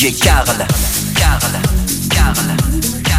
DJ Carl. Carl. Carl.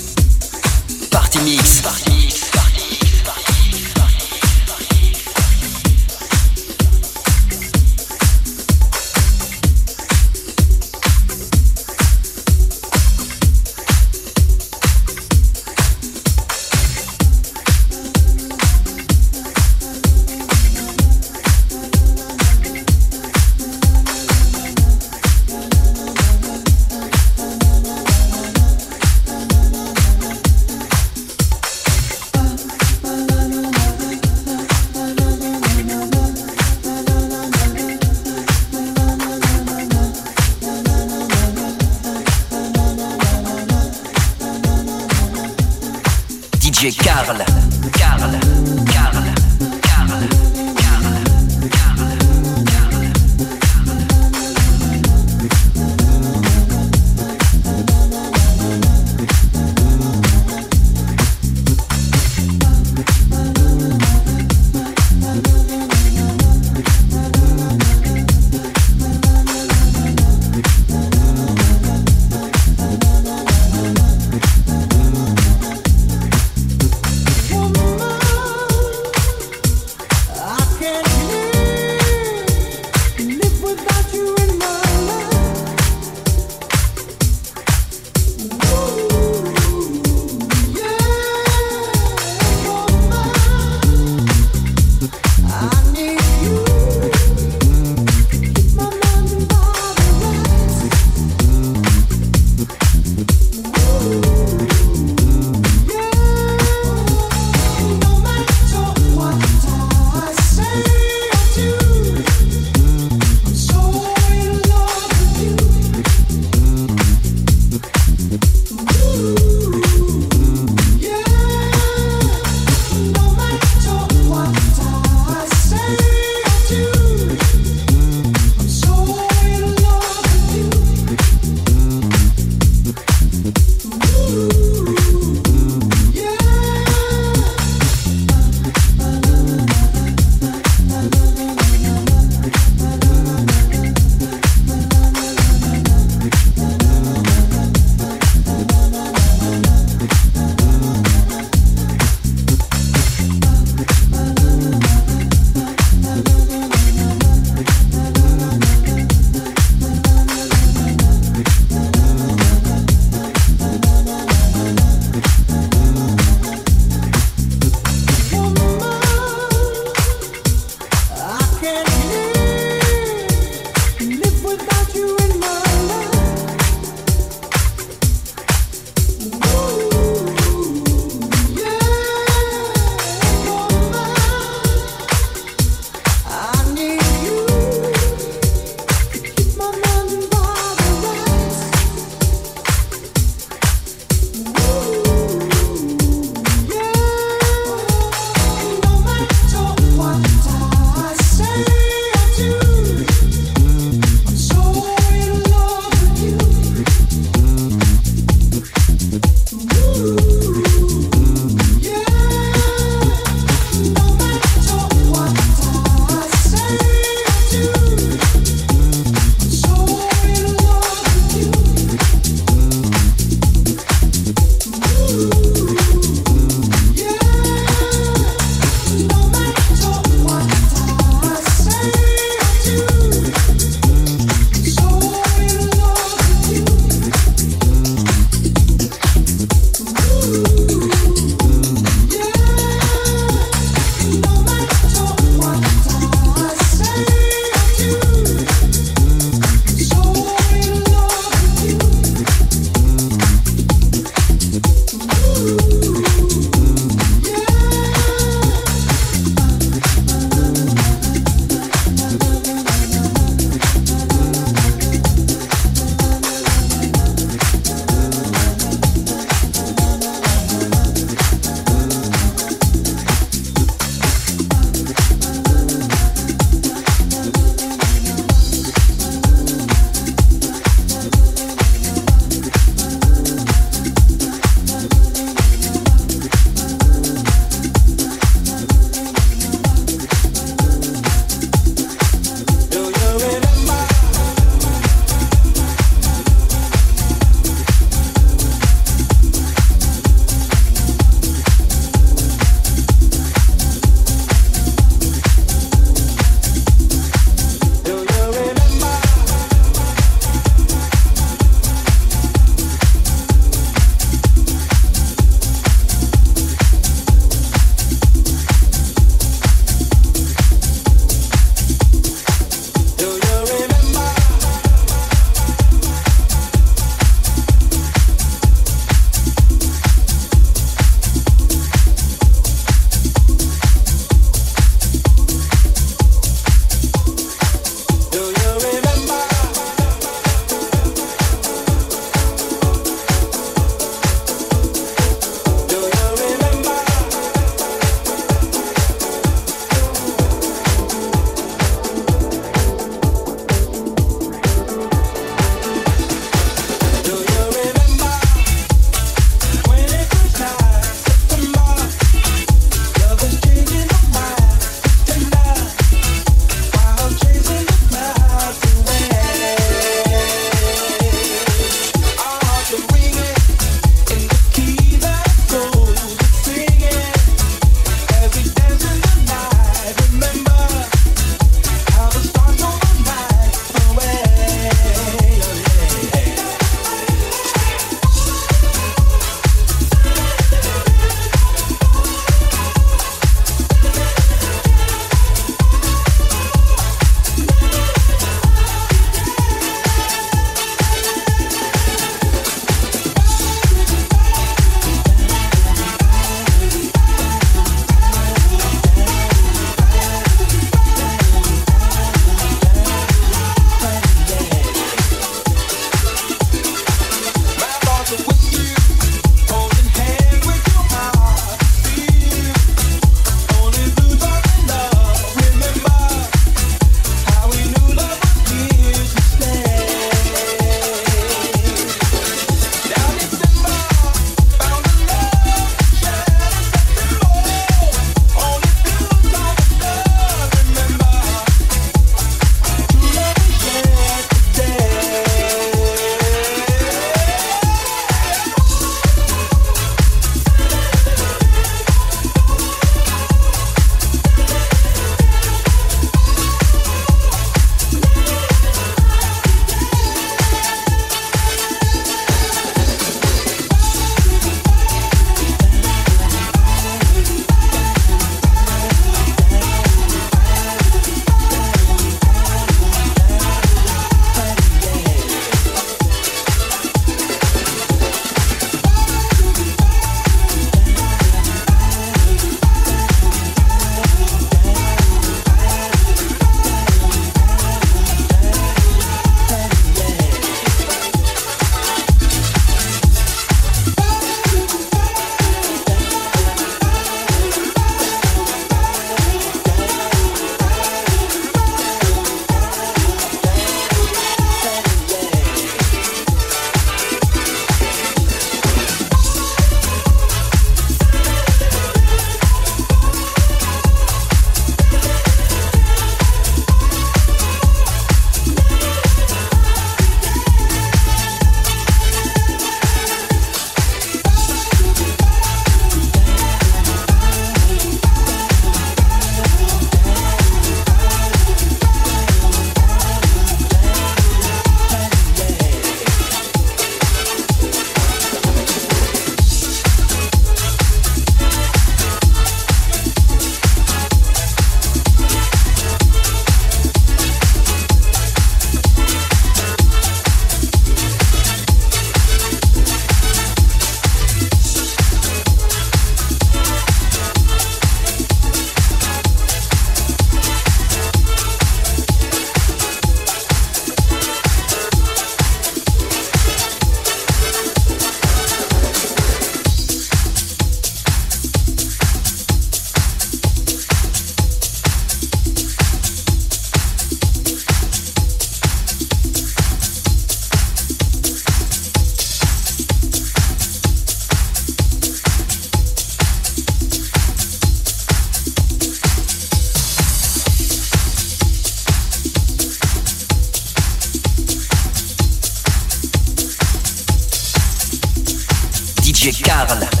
DJ Carl.